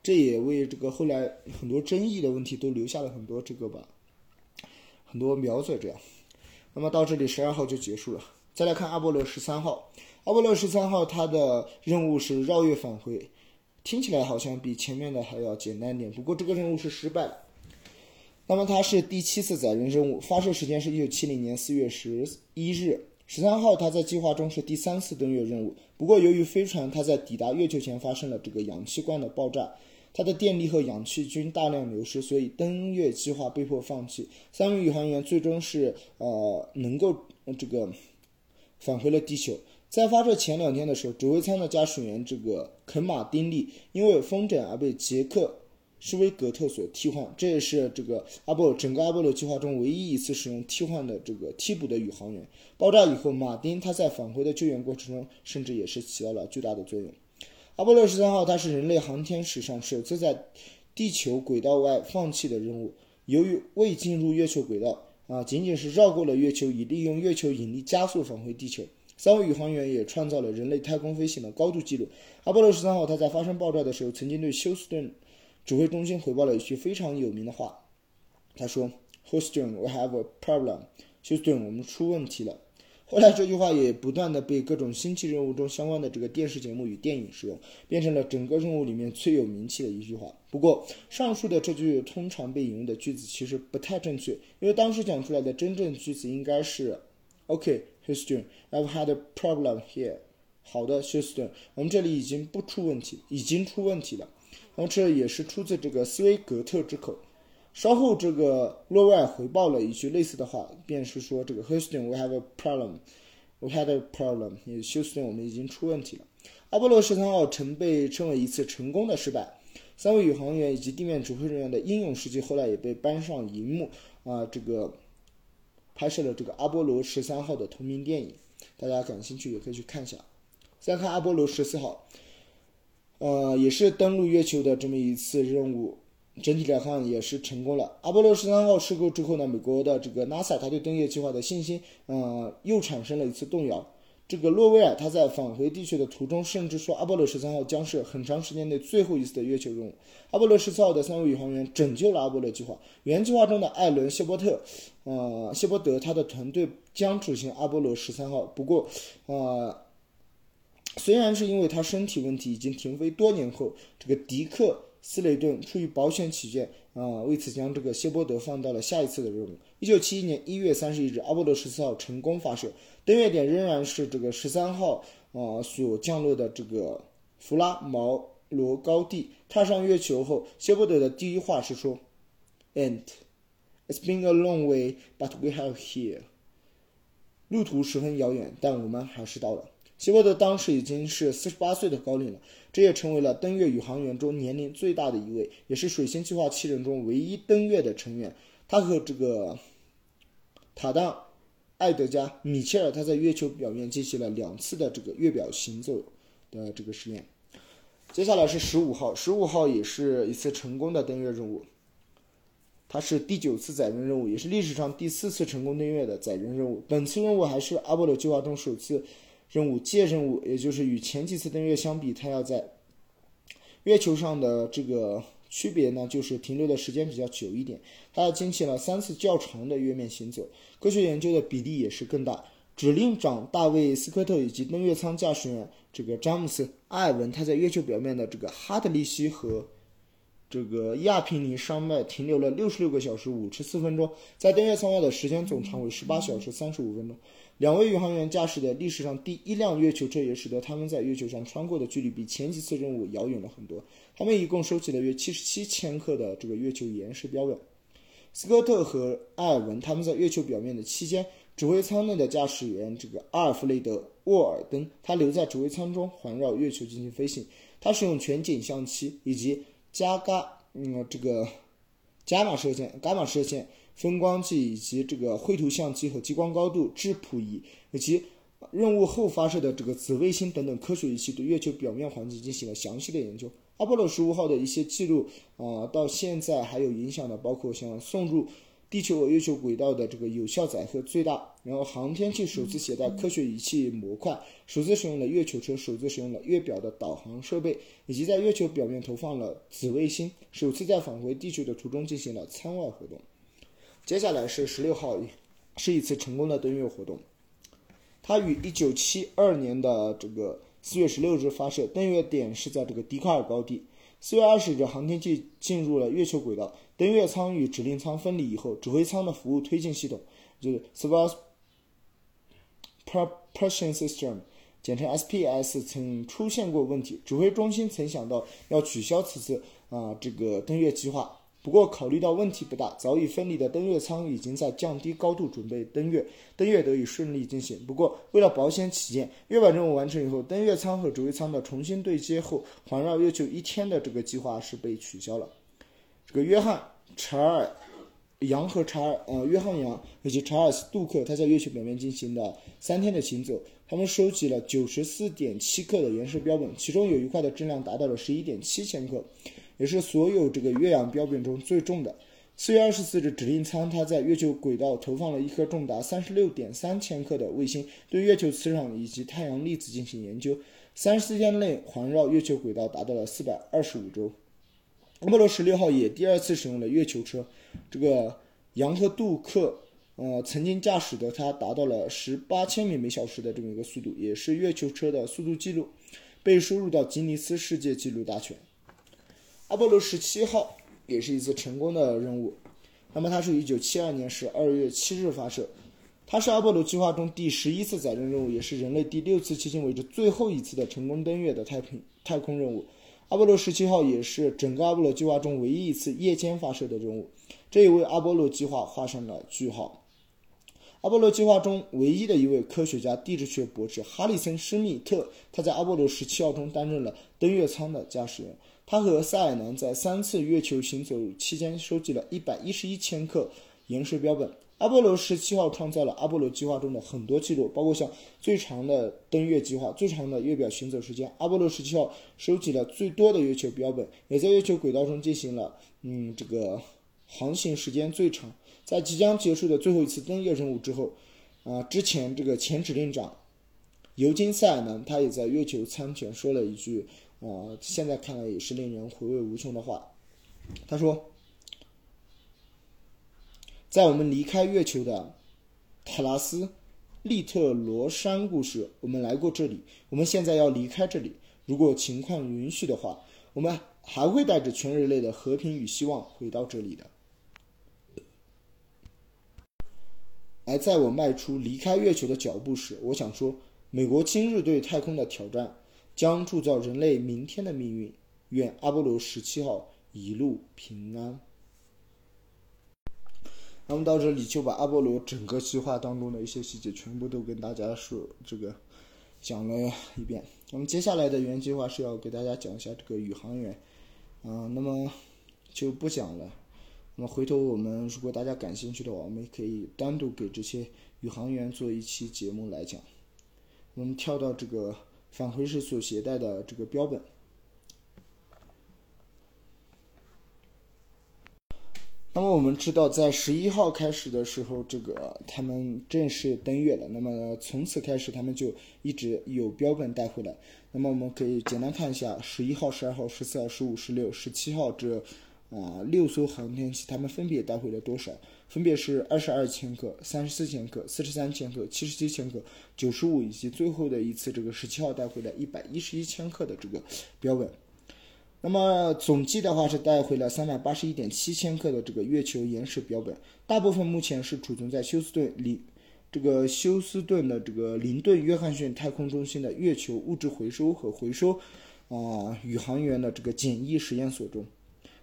这也为这个后来很多争议的问题都留下了很多这个吧，很多苗子这样。那么到这里十二号就结束了。再来看阿波罗十三号，阿波罗十三号它的任务是绕月返回，听起来好像比前面的还要简单点。不过这个任务是失败。那么它是第七次载人任务，发射时间是一九七零年四月十一日。十三号它在计划中是第三次登月任务，不过由于飞船它在抵达月球前发生了这个氧气罐的爆炸，它的电力和氧气均大量流失，所以登月计划被迫放弃。三位宇航员最终是呃能够这个。返回了地球。在发射前两天的时候，指挥舱的驾驶员这个肯马丁利因为风疹而被杰克施威格特所替换。这也是这个阿波罗整个阿波罗计划中唯一一次使用替换的这个替补的宇航员。爆炸以后，马丁他在返回的救援过程中，甚至也是起到了巨大的作用。阿波罗十三号，它是人类航天史上首次在地球轨道外放弃的任务。由于未进入月球轨道。啊，仅仅是绕过了月球，以利用月球引力加速返回地球。三位宇航员也创造了人类太空飞行的高度纪录。阿波罗十三号，它在发生爆炸的时候，曾经对休斯顿指挥中心回报了一句非常有名的话。他说：“Houston, we have a problem。”休斯顿，我们出问题了。后来这句话也不断的被各种星际任务中相关的这个电视节目与电影使用，变成了整个任务里面最有名气的一句话。不过，上述的这句通常被引用的句子其实不太正确，因为当时讲出来的真正句子应该是：“OK，Houston，I've had a problem here。”好的，休斯顿，我们这里已经不出问题，已经出问题了。然后这也是出自这个斯威格特之口。稍后，这个洛威尔回报了一句类似的话，便是说：“这个 Houston，we have a problem，we had a problem。”也休斯顿，我们已经出问题了。阿波罗十三号曾被称为一次成功的失败，三位宇航员以及地面指挥人员的英勇事迹后来也被搬上荧幕啊，这个拍摄了这个阿波罗十三号的同名电影，大家感兴趣也可以去看一下。再看阿波罗十四号，呃，也是登陆月球的这么一次任务。整体来看也是成功了。阿波罗十三号事故之后呢，美国的这个 NASA 他对登月计划的信心，呃，又产生了一次动摇。这个洛威尔他在返回地球的途中，甚至说阿波罗十三号将是很长时间内最后一次的月球任务。阿波罗十四号的三位宇航员拯救了阿波罗计划。原计划中的艾伦·谢伯特，呃，谢伯德他的团队将执行阿波罗十三号。不过，呃，虽然是因为他身体问题已经停飞多年后，这个迪克。斯雷顿出于保险起见，啊，为此将这个谢波德放到了下一次的任务。一九七一年一月三十一日，阿波罗十四号成功发射，登月点仍然是这个十三号啊所降落的这个弗拉毛罗高地。踏上月球后，谢波德的第一话是说：“And It's been a long way, but we have here。路途十分遥远，但我们还是到了。希沃德当时已经是四十八岁的高龄了，这也成为了登月宇航员中年龄最大的一位，也是水星计划七人中唯一登月的成员。他和这个塔当、艾德加、米切尔，他在月球表面进行了两次的这个月表行走的这个实验。接下来是十五号，十五号也是一次成功的登月任务，它是第九次载人任务，也是历史上第四次成功登月的载人任务。本次任务还是阿波罗计划中首次。任务借任务，也就是与前几次登月相比，它要在月球上的这个区别呢，就是停留的时间比较久一点。它要进行了三次较长的月面行走，科学研究的比例也是更大。指令长大卫斯科特以及登月舱驾驶员这个詹姆斯艾文，他在月球表面的这个哈德利西和这个亚平宁山脉停留了六十六个小时五十四分钟，在登月舱外的时间总长为十八小时三十五分钟。两位宇航员驾驶的历史上第一辆月球车，也使得他们在月球上穿过的距离比前几次任务遥远了很多。他们一共收集了约七十七千克的这个月球岩石标本。斯科特和埃尔文他们在月球表面的期间，指挥舱内的驾驶员这个阿尔弗雷德沃尔登，他留在指挥舱中环绕月球进行飞行。他使用全景相机以及加伽嗯这个伽马射线伽马射线。分光计以及这个绘图相机和激光高度质谱仪，以及任务后发射的这个紫卫星等等科学仪器，对月球表面环境进行了详细的研究。阿波罗十五号的一些记录啊，到现在还有影响的，包括像送入。地球和月球轨道的这个有效载荷最大，然后航天器首次携带科学仪器模块，首次使用了月球车，首次使用了月表的导航设备，以及在月球表面投放了紫卫星，首次在返回地球的途中进行了舱外活动。接下来是十六号，是一次成功的登月活动。它于一九七二年的这个四月十六日发射，登月点是在这个笛卡尔高地。四月二十日，航天器进入了月球轨道，登月舱与指令舱分离以后，指挥舱的服务推进系统就是 Space Propulsion System，简称 SPS，曾出现过问题。指挥中心曾想到要取消此次啊这个登月计划。不过，考虑到问题不大，早已分离的登月舱已经在降低高度准备登月，登月得以顺利进行。不过，为了保险起见，月表任务完成以后，登月舱和指挥舱的重新对接后，环绕月球一天的这个计划是被取消了。这个约翰·查尔杨和查尔呃，约翰杨以及查尔斯·杜克，他在月球表面进行了三天的行走，他们收集了九十四点七克的岩石标本，其中有一块的质量达到了十一点七千克。也是所有这个月氧标本中最重的。四月二十四日，指令舱它在月球轨道投放了一颗重达三十六点三千克的卫星，对月球磁场以及太阳粒子进行研究。三十四天内环绕月球轨道达到了四百二十五周。阿波罗十六号也第二次使用了月球车，这个杨和杜克呃曾经驾驶的它达到了十八千米每小时的这么一个速度，也是月球车的速度记录，被收入到吉尼斯世界纪录大全。阿波罗十七号也是一次成功的任务，那么它是一九七二年十二月七日发射，它是阿波罗计划中第十一次载人任务，也是人类第六次迄今为止最后一次的成功登月的太平太空任务。阿波罗十七号也是整个阿波罗计划中唯一一次夜间发射的任务，这也为阿波罗计划画上了句号。阿波罗计划中唯一的一位科学家地质学博士哈里森·施密特，他在阿波罗十七号中担任了登月舱的驾驶员。他和塞尔南在三次月球行走期间收集了一百一十一千克岩石标本。阿波罗十七号创造了阿波罗计划中的很多记录，包括像最长的登月计划、最长的月表行走时间。阿波罗十七号收集了最多的月球标本，也在月球轨道中进行了嗯这个航行时间最长。在即将结束的最后一次登月任务之后，啊，之前这个前指令长尤金塞尔南他也在月球舱前说了一句。啊，现在看来也是令人回味无穷的话。他说，在我们离开月球的塔拉斯利特罗山故事，我们来过这里，我们现在要离开这里。如果情况允许的话，我们还会带着全人类的和平与希望回到这里的。而在我迈出离开月球的脚步时，我想说，美国今日对太空的挑战。将铸造人类明天的命运。愿阿波罗十七号一路平安。那么到这里就把阿波罗整个计划当中的一些细节全部都跟大家说这个讲了一遍。那么接下来的原计划是要给大家讲一下这个宇航员，啊、那么就不讲了。那么回头我们如果大家感兴趣的话，我们可以单独给这些宇航员做一期节目来讲。我们跳到这个返回时所携带的这个标本。那么我们知道，在十一号开始的时候，这个他们正式登月了。那么从此开始，他们就一直有标本带回来。那么我们可以简单看一下，十一号、十二号、十四号、十五、十六、十七号这啊六艘航天器，他们分别带回了多少？分别是二十二千克、三十四千克、四十三千克、七十七千克、九十五，以及最后的一次这个十七号带回来一百一十一千克的这个标本。那么总计的话是带回了三百八十一点七千克的这个月球岩石标本，大部分目前是储存在休斯顿里这个休斯顿的这个林顿约翰逊太空中心的月球物质回收和回收啊、宇航员的这个简易实验所中。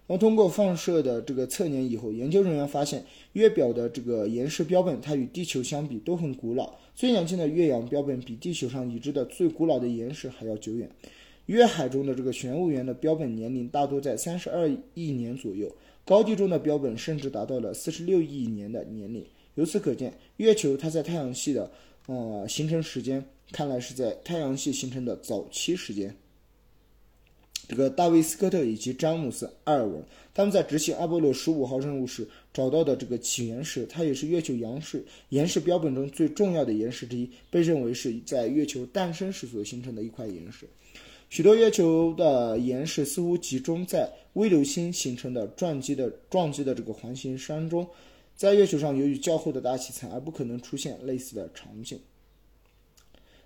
那通过放射的这个测年以后，研究人员发现月表的这个岩石标本，它与地球相比都很古老。最年轻的月洋标本比地球上已知的最古老的岩石还要久远。月海中的这个玄武岩的标本年龄大多在三十二亿年左右，高地中的标本甚至达到了四十六亿年的年龄。由此可见，月球它在太阳系的呃形成时间，看来是在太阳系形成的早期时间。这个大卫斯科特以及詹姆斯·埃尔文，他们在执行阿波罗十五号任务时找到的这个起源石，它也是月球岩石岩石标本中最重要的岩石之一，被认为是在月球诞生时所形成的一块岩石。许多月球的岩石似乎集中在微流星形成的撞击的撞击的这个环形山中，在月球上由于较厚的大气层而不可能出现类似的场景。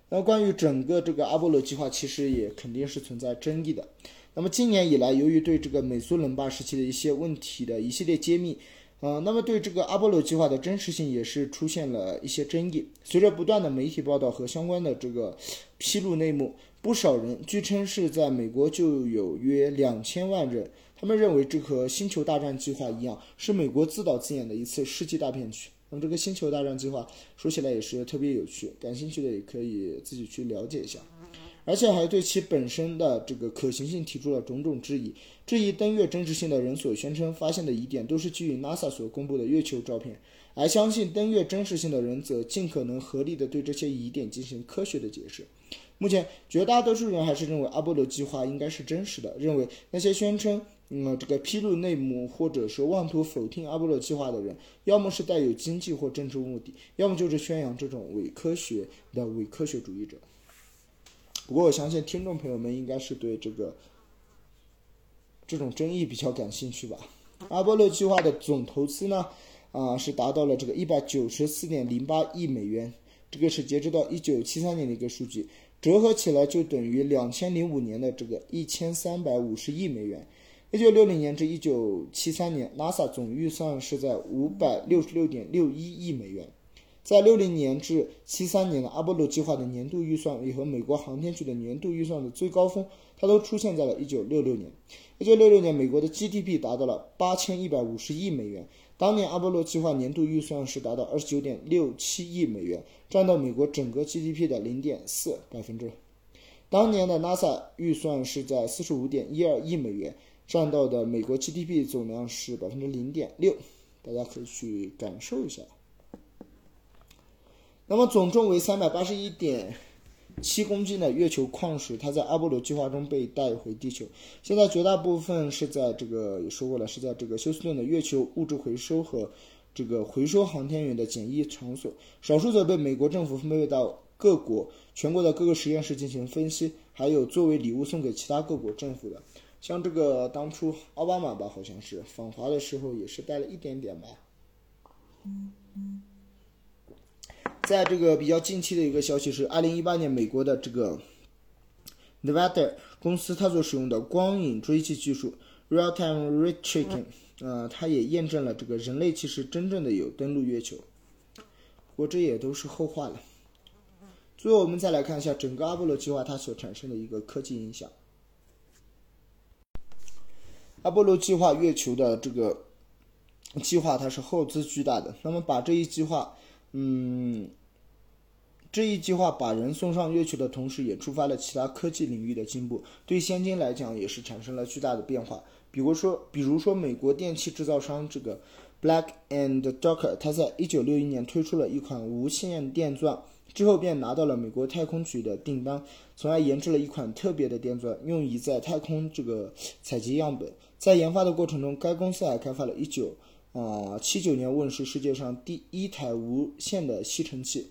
那关于整个这个阿波罗计划，其实也肯定是存在争议的。那么今年以来，由于对这个美苏冷霸时期的一些问题的一系列揭秘，呃，那么对这个阿波罗计划的真实性也是出现了一些争议。随着不断的媒体报道和相关的这个披露内幕，不少人据称是在美国就有约两千万人，他们认为这和星球大战计划一样，是美国自导自演的一次世纪大骗局。那么这个星球大战计划说起来也是特别有趣，感兴趣的也可以自己去了解一下。而且还对其本身的这个可行性提出了种种质疑，质疑登月真实性的人所宣称发现的疑点都是基于 NASA 所公布的月球照片，而相信登月真实性的人则尽可能合理的对这些疑点进行科学的解释。目前，绝大多数人还是认为阿波罗计划应该是真实的，认为那些宣称嗯这个披露内幕或者是妄图否定阿波罗计划的人，要么是带有经济或政治目的，要么就是宣扬这种伪科学的伪科学主义者。不过，我相信听众朋友们应该是对这个这种争议比较感兴趣吧。阿波罗计划的总投资呢，啊、是达到了这个一百九十四点零八亿美元，这个是截止到一九七三年的一个数据，折合起来就等于两千零五年的这个一千三百五十亿美元。一九六零年至一九七三年，NASA 总预算是在五百六十六点六一亿美元。在六零年至七三年的阿波罗计划的年度预算也和美国航天局的年度预算的最高峰，它都出现在了一九六六年。一九六六年，美国的 GDP 达到了八千一百五十亿美元。当年阿波罗计划年度预算是达到二十九点六七亿美元，占到美国整个 GDP 的零点四百分之。当年的 NASA 预算是在四十五点一二亿美元，占到的美国 GDP 总量是百分之零点六，大家可以去感受一下。那么总重为三百八十一点七公斤的月球矿石，它在阿波罗计划中被带回地球。现在绝大部分是在这个也说过了，是在这个休斯顿的月球物质回收和这个回收航天员的简易场所，少数则被美国政府分配到各国全国的各个实验室进行分析，还有作为礼物送给其他各国政府的。像这个当初奥巴马吧，好像是访华的时候也是带了一点点吧。在这个比较近期的一个消息是，二零一八年美国的这个 Nevada 公司它所使用的光影追迹技术 （Real Time Ray Tracking），呃，它也验证了这个人类其实真正的有登陆月球。不过这也都是后话了。最后我们再来看一下整个阿波罗计划它所产生的一个科技影响。阿波罗计划月球的这个计划它是耗资巨大的。那么把这一计划，嗯，这一计划把人送上月球的同时，也触发了其他科技领域的进步，对现今来讲也是产生了巨大的变化。比如说，比如说美国电器制造商这个 Black and Decker，它在一九六一年推出了一款无线电钻。之后便拿到了美国太空局的订单，从而研制了一款特别的电钻，用以在太空这个采集样本。在研发的过程中，该公司还开发了一九啊七九年问世世界上第一台无线的吸尘器。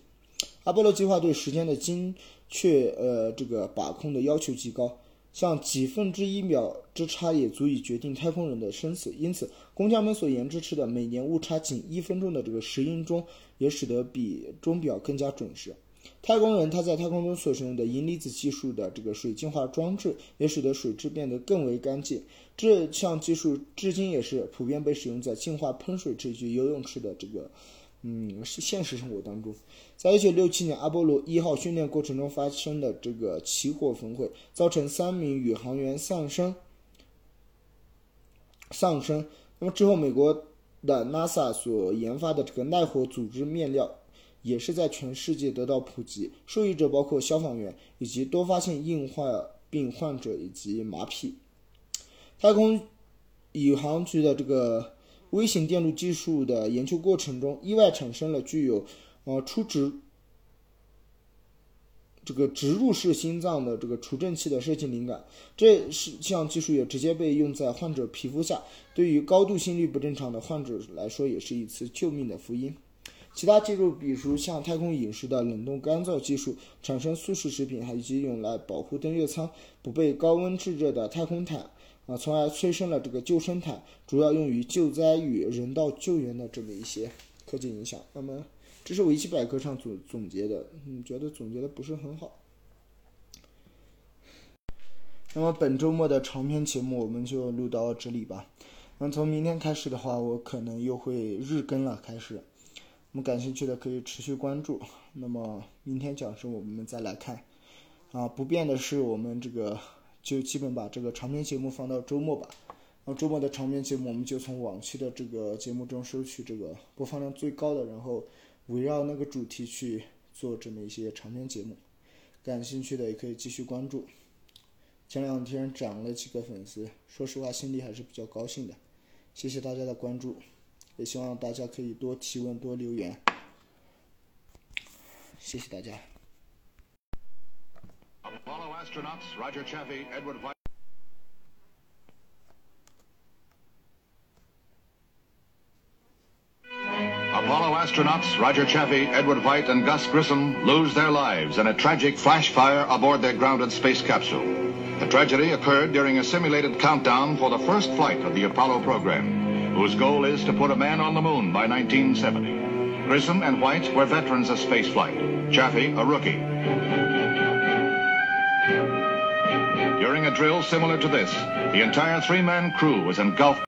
阿波罗计划对时间的精确呃这个把控的要求极高，像几分之一秒之差也足以决定太空人的生死。因此，工匠们所研制出的每年误差仅一分钟的这个石英钟。也使得比钟表更加准时。太空人他在太空中所使用的银离子技术的这个水净化装置，也使得水质变得更为干净。这项技术至今也是普遍被使用在净化喷水池及游泳池的这个，嗯，现实生活当中。在一九六七年阿波罗一号训练过程中发生的这个起火焚毁，造成三名宇航员丧生。丧生。那么之后，美国。的 NASA 所研发的这个耐火组织面料，也是在全世界得到普及。受益者包括消防员以及多发性硬化病患者以及麻痹。太空宇航局的这个微型电路技术的研究过程中，意外产生了具有呃初值。这个植入式心脏的这个除震器的设计灵感，这是项技术也直接被用在患者皮肤下，对于高度心率不正常的患者来说，也是一次救命的福音。其他技术，比如像太空饮食的冷冻干燥技术，产生速食食品，以及用来保护登月舱不被高温炙热的太空毯，啊，从而催生了这个救生毯，主要用于救灾与人道救援的这么一些科技影响。那么。这是维基百科上总总结的，嗯，觉得总结的不是很好。那么本周末的长篇节目我们就录到这里吧。那从明天开始的话，我可能又会日更了。开始，我们感兴趣的可以持续关注。那么明天讲什么，我们再来看。啊，不变的是，我们这个就基本把这个长篇节目放到周末吧。然后周末的长篇节目，我们就从往期的这个节目中收取这个播放量最高的，然后。围绕那个主题去做这么一些长篇节目，感兴趣的也可以继续关注。前两天涨了几个粉丝，说实话心里还是比较高兴的。谢谢大家的关注，也希望大家可以多提问、多留言。谢谢大家。Apollo astronauts Roger Chaffee, Edward White, Apollo astronauts Roger Chaffee, Edward White, and Gus Grissom lose their lives in a tragic flash fire aboard their grounded space capsule. The tragedy occurred during a simulated countdown for the first flight of the Apollo program, whose goal is to put a man on the moon by 1970. Grissom and White were veterans of spaceflight. Chaffee, a rookie. During a drill similar to this, the entire three-man crew was engulfed.